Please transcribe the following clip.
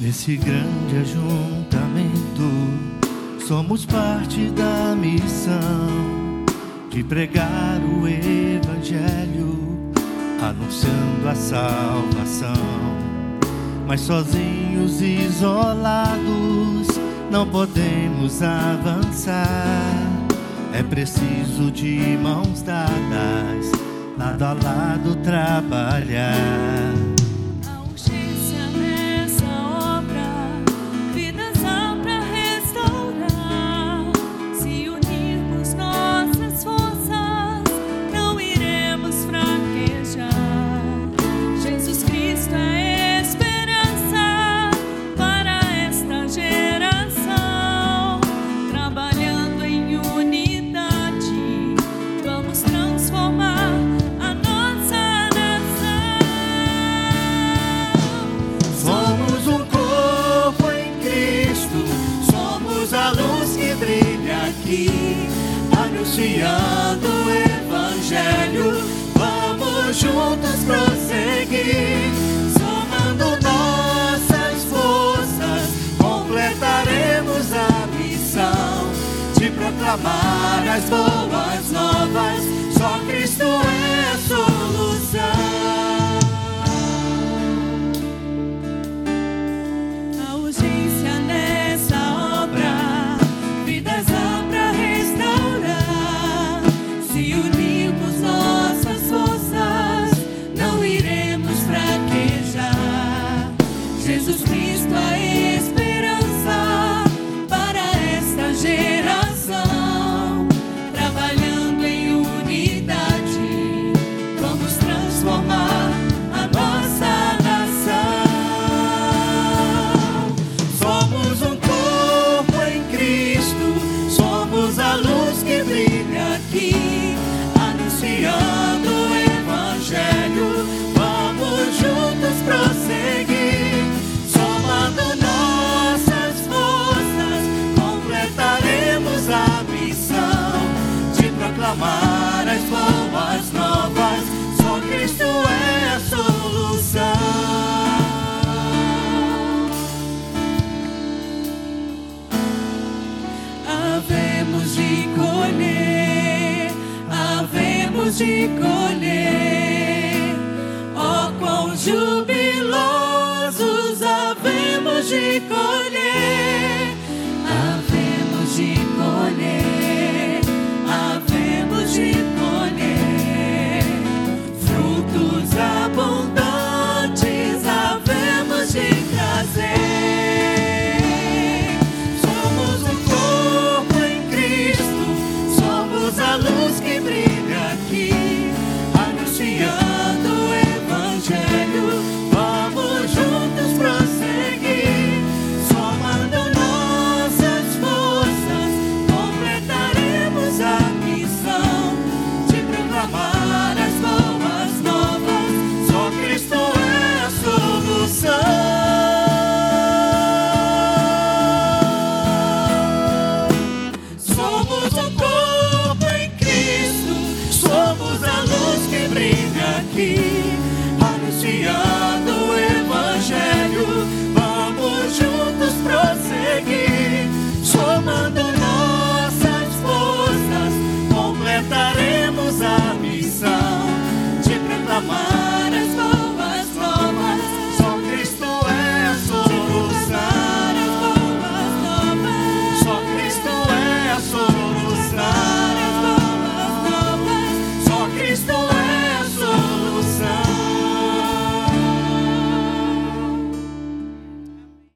Nesse grande ajuntamento, somos parte da missão de pregar o Evangelho, anunciando a salvação. Mas sozinhos, isolados, não podemos avançar. É preciso de mãos dadas, lado a lado trabalhar. Anunciando o Evangelho. Vamos juntos prosseguir, somando nossas forças, completaremos a missão de proclamar as boas Jesus Cristo Havemos de colher, havemos de colher. Oh, quão jubilosos havemos de colher. que brilha aqui. be.